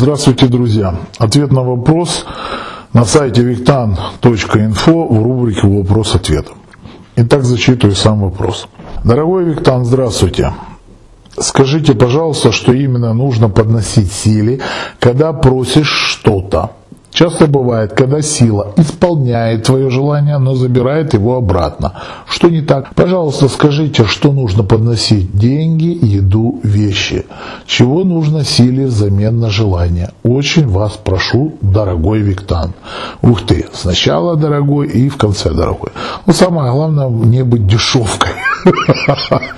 Здравствуйте, друзья. Ответ на вопрос на сайте виктан.инфо в рубрике «Вопрос-ответ». Итак, зачитываю сам вопрос. Дорогой Виктан, здравствуйте. Скажите, пожалуйста, что именно нужно подносить силе, когда просишь что-то. Часто бывает, когда сила исполняет твое желание, но забирает его обратно. Что не так? Пожалуйста, скажите, что нужно подносить? Деньги, еду, вещи. Чего нужно силе взамен на желание? Очень вас прошу, дорогой Виктан. Ух ты, сначала дорогой и в конце дорогой. Но самое главное, не быть дешевкой.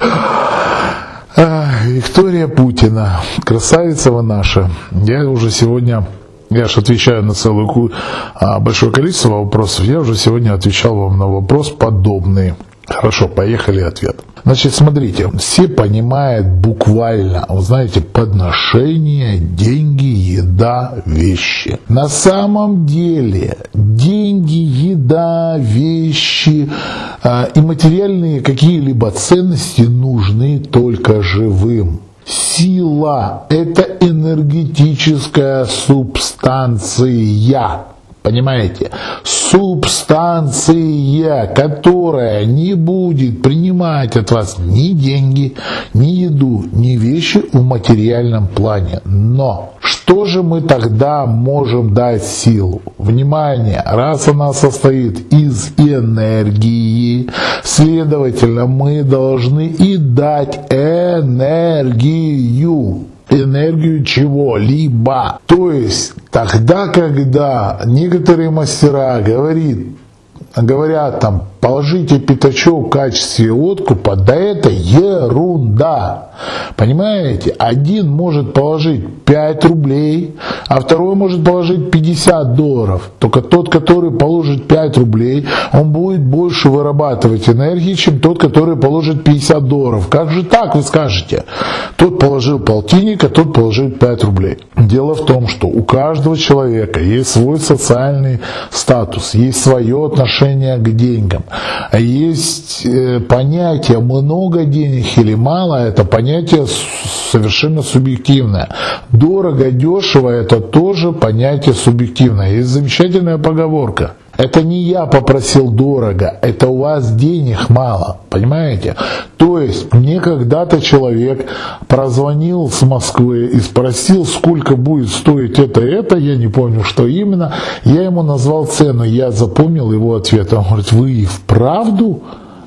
Виктория Путина, красавица вы наша. Я уже сегодня я же отвечаю на целое а, большое количество вопросов. Я уже сегодня отвечал вам на вопрос подобный. Хорошо, поехали ответ. Значит, смотрите, все понимают буквально, вы знаете, подношение, деньги, еда, вещи. На самом деле деньги, еда, вещи э, и материальные какие-либо ценности нужны только живым. Сила – это энергетическая субстанция. Понимаете? Субстанция, которая не будет принимать от вас ни деньги, ни еду, ни вещи в материальном плане. Но что же мы тогда можем дать силу? Внимание, раз она состоит из энергии, следовательно, мы должны и дать энергию энергию чего-либо. То есть тогда, когда некоторые мастера говорит, говорят там, положите пятачок в качестве откупа, да это ерунда. Понимаете? Один может положить 5 рублей, а второй может положить 50 долларов. Только тот, который положит 5 рублей, он будет больше вырабатывать энергии, чем тот, который положит 50 долларов. Как же так, вы скажете? Тот положил полтинник, а тот положил 5 рублей. Дело в том, что у каждого человека есть свой социальный статус, есть свое отношение к деньгам. Есть э, понятие много денег или мало, это понятие совершенно субъективное. Дорого, дешево, это тоже понятие субъективное. Есть замечательная поговорка. Это не я попросил дорого, это у вас денег мало, понимаете? То есть мне когда-то человек прозвонил с Москвы и спросил, сколько будет стоить это это, я не помню, что именно. Я ему назвал цену, я запомнил его ответ. Он говорит, вы и вправду?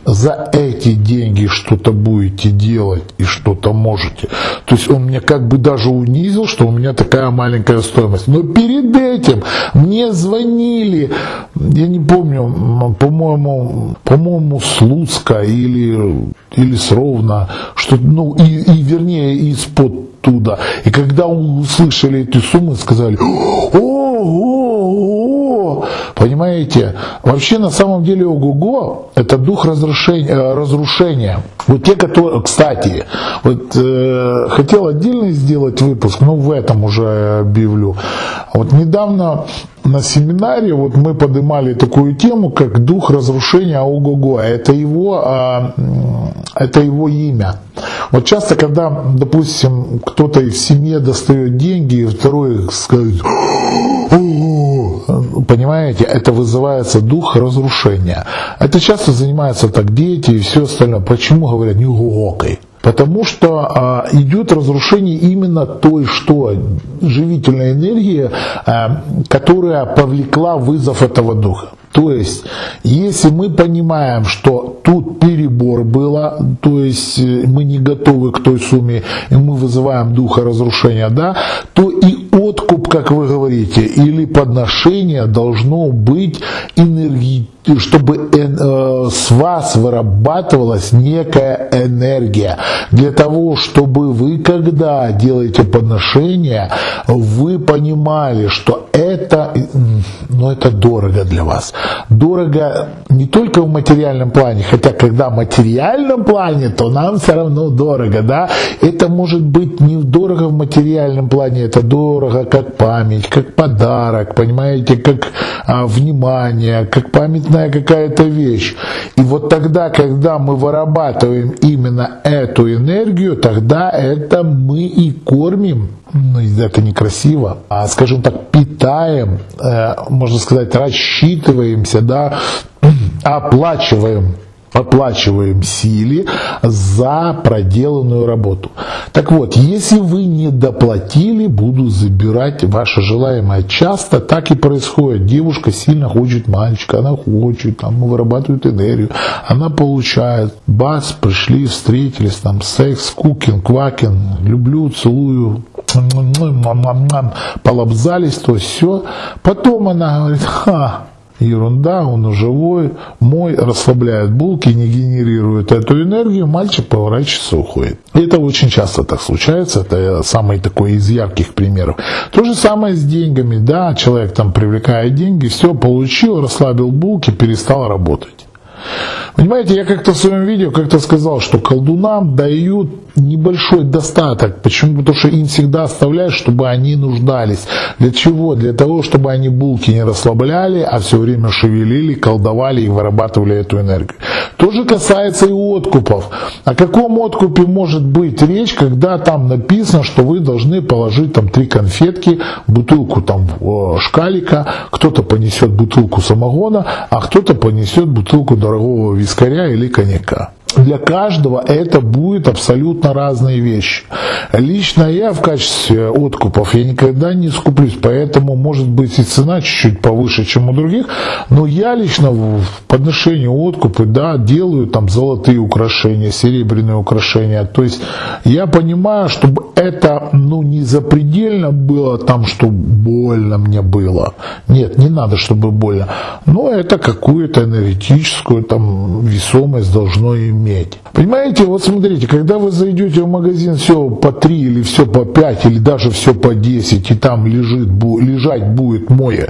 За эти деньги что-то будете делать и что-то можете. То есть он меня как бы даже унизил, что у меня такая маленькая стоимость. Но перед этим мне звонили, я не помню, по-моему, по-моему, Слуцка или, или с что, ну, и, и вернее, из-под туда. И когда услышали эти суммы, сказали, ого, Понимаете? Вообще на самом деле ого-го это дух разрушения, э, разрушения. Вот те, которые, кстати, вот э, хотел отдельно сделать выпуск, но в этом уже объявлю. Вот недавно на семинаре вот мы поднимали такую тему, как дух разрушения ого-го. Это его, э, это его имя. Вот часто, когда, допустим, кто-то из семьи достает деньги, и второй скажет, понимаете, это вызывается дух разрушения. Это часто занимаются так дети и все остальное. Почему говорят не глубокой? Потому что а, идет разрушение именно той, что живительная энергия, а, которая повлекла вызов этого духа. То есть, если мы понимаем, что тут перебор было, то есть э, мы не готовы к той сумме, и мы вызываем духа разрушения, да, то и как вы говорите, или подношение должно быть энергетическим чтобы э, с вас вырабатывалась некая энергия. Для того, чтобы вы, когда делаете подношение, вы понимали, что это, ну, это дорого для вас. Дорого не только в материальном плане, хотя когда в материальном плане, то нам все равно дорого, да. Это может быть не дорого в материальном плане, это дорого как память, как подарок, понимаете, как а, внимание, как памятная какая-то вещь. И вот тогда, когда мы вырабатываем именно эту энергию, тогда это мы и кормим. Ну, это некрасиво, а, скажем так, питаем, э, можно сказать, рассчитываемся, да, оплачиваем оплачиваем силе за проделанную работу. Так вот, если вы не доплатили, буду забирать ваше желаемое. Часто так и происходит. Девушка сильно хочет мальчика, она хочет, там вырабатывает энергию, она получает. Бац, пришли, встретились, там секс, кукин, квакин, люблю, целую, полобзались, то все. Потом она говорит, ха, ерунда, он живой, мой расслабляет булки, не генерирует эту энергию, мальчик поворачивается, уходит. И это очень часто так случается, это самый такой из ярких примеров. То же самое с деньгами, да, человек там привлекает деньги, все, получил, расслабил булки, перестал работать. Понимаете, я как-то в своем видео как-то сказал, что колдунам дают небольшой достаток. Почему? Потому что им всегда оставляют, чтобы они нуждались. Для чего? Для того, чтобы они булки не расслабляли, а все время шевелили, колдовали и вырабатывали эту энергию. То же касается и откупов. О каком откупе может быть речь, когда там написано, что вы должны положить там три конфетки, бутылку там шкалика, кто-то понесет бутылку самогона, а кто-то понесет бутылку дорогого вискаря или коньяка. Для каждого это будет абсолютно разные вещи. Лично я в качестве откупов я никогда не скуплюсь, поэтому может быть и цена чуть-чуть повыше, чем у других, но я лично в подношении откупы, да, делаю там золотые украшения, серебряные украшения. То есть я понимаю, чтобы это, ну, не запредельно было там, что больно мне было. Нет, не надо, чтобы больно. Но это какую-то энергетическую там весомость должно иметь иметь. Понимаете, вот смотрите, когда вы зайдете в магазин все по 3 или все по 5 или даже все по 10 и там лежит, лежать будет мой,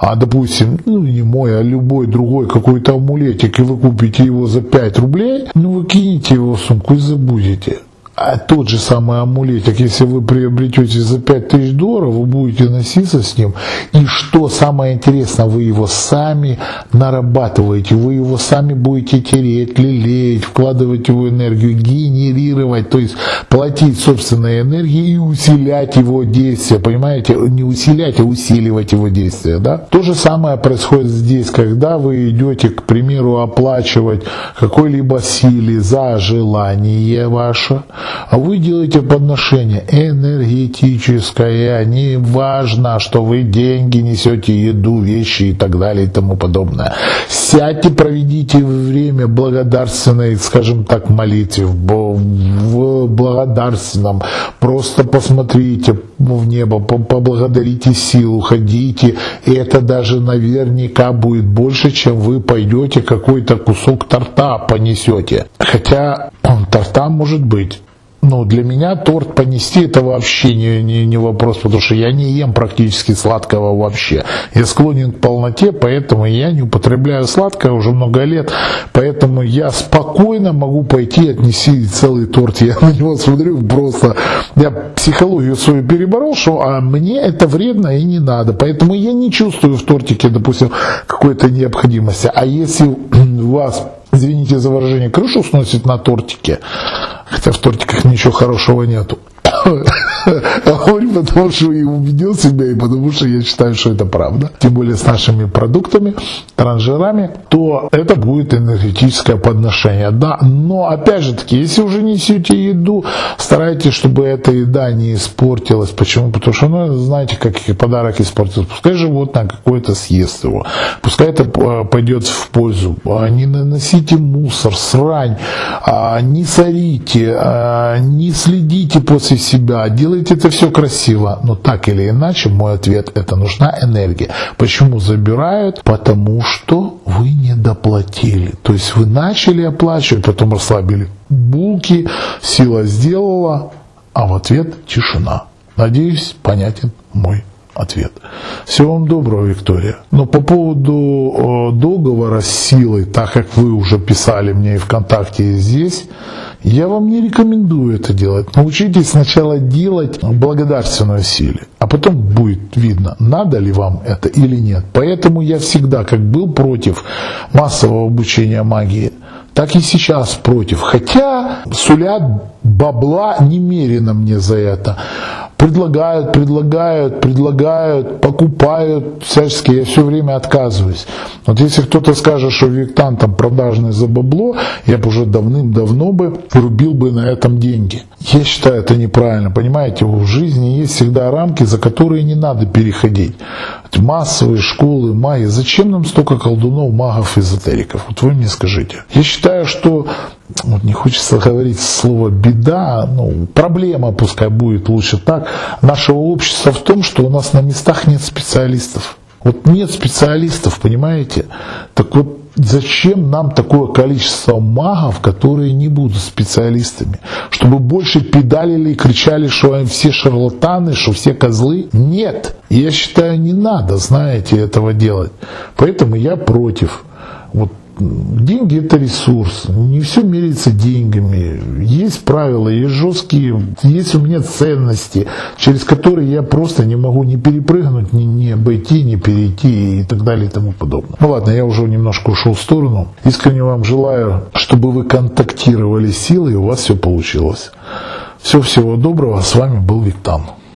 а допустим, ну не мой, а любой другой какой-то амулетик и вы купите его за 5 рублей, ну вы кинете его в сумку и забудете. А тот же самый амулетик, если вы приобретете за 5000 долларов, вы будете носиться с ним. И что самое интересное, вы его сами нарабатываете, вы его сами будете тереть, лелеять, вкладывать его энергию, генерировать, то есть платить собственной энергией и усилять его действие, понимаете? Не усилять, а усиливать его действие. Да? То же самое происходит здесь, когда вы идете, к примеру, оплачивать какой-либо силе за желание ваше, а вы делаете подношение энергетическое, не важно, что вы деньги несете, еду, вещи и так далее и тому подобное. Сядьте, проведите время благодарственной, скажем так, молитве, в благодарственном, просто посмотрите в небо, поблагодарите силу, ходите, и это даже наверняка будет больше, чем вы пойдете какой-то кусок торта понесете. Хотя торта может быть ну, для меня торт понести это вообще не, не, не вопрос, потому что я не ем практически сладкого вообще. Я склонен к полноте, поэтому я не употребляю сладкое уже много лет, поэтому я спокойно могу пойти отнести целый торт. Я на него смотрю просто, я психологию свою переборол, что а мне это вредно и не надо, поэтому я не чувствую в тортике, допустим, какой-то необходимости. А если у вас извините за выражение, крышу сносит на тортике, хотя в тортиках ничего хорошего нету. Говорю, потому что я убедил себя и потому что я считаю, что это правда. Тем более с нашими продуктами, транжирами, то это будет энергетическое подношение. Да, но опять же таки, если уже несете еду, старайтесь, чтобы эта еда не испортилась. Почему? Потому что, ну, знаете, как подарок испортился. Пускай животное какое-то съест его. Пускай это э, пойдет в пользу. А не наносите мусор, срань, а не сорите, а не следите после себя, это все красиво, но так или иначе мой ответ это нужна энергия. Почему забирают? Потому что вы не доплатили. То есть вы начали оплачивать, потом расслабили булки, сила сделала, а в ответ тишина. Надеюсь, понятен мой ответ. Всего вам доброго, Виктория. Но по поводу э, договора с силой, так как вы уже писали мне и ВКонтакте, и здесь, я вам не рекомендую это делать. Научитесь сначала делать благодарственную силе, а потом будет видно, надо ли вам это или нет. Поэтому я всегда, как был против массового обучения магии, так и сейчас против. Хотя сулят бабла немерено мне за это. Предлагают, предлагают, предлагают, покупают всячески, я все время отказываюсь. Вот если кто-то скажет, что Виктан там продажный за бабло, я бы уже давным-давно бы рубил бы на этом деньги. Я считаю это неправильно, понимаете, в жизни есть всегда рамки, за которые не надо переходить. Массовые школы, маги, зачем нам столько колдунов, магов, эзотериков? Вот вы мне скажите. Я считаю, что вот не хочется говорить слово беда, ну, проблема, пускай будет лучше так, нашего общества в том, что у нас на местах нет специалистов. Вот нет специалистов, понимаете? Так вот, зачем нам такое количество магов, которые не будут специалистами? Чтобы больше педалили и кричали, что они все шарлатаны, что все козлы? Нет. Я считаю, не надо, знаете, этого делать. Поэтому я против. Вот деньги это ресурс, не все меряется деньгами. Есть правила, есть жесткие, есть у меня ценности, через которые я просто не могу ни перепрыгнуть, ни, ни обойти, ни перейти и так далее и тому подобное. Ну ладно, я уже немножко ушел в сторону. Искренне вам желаю, чтобы вы контактировали силой и у вас все получилось. Всего всего доброго, с вами был Виктан.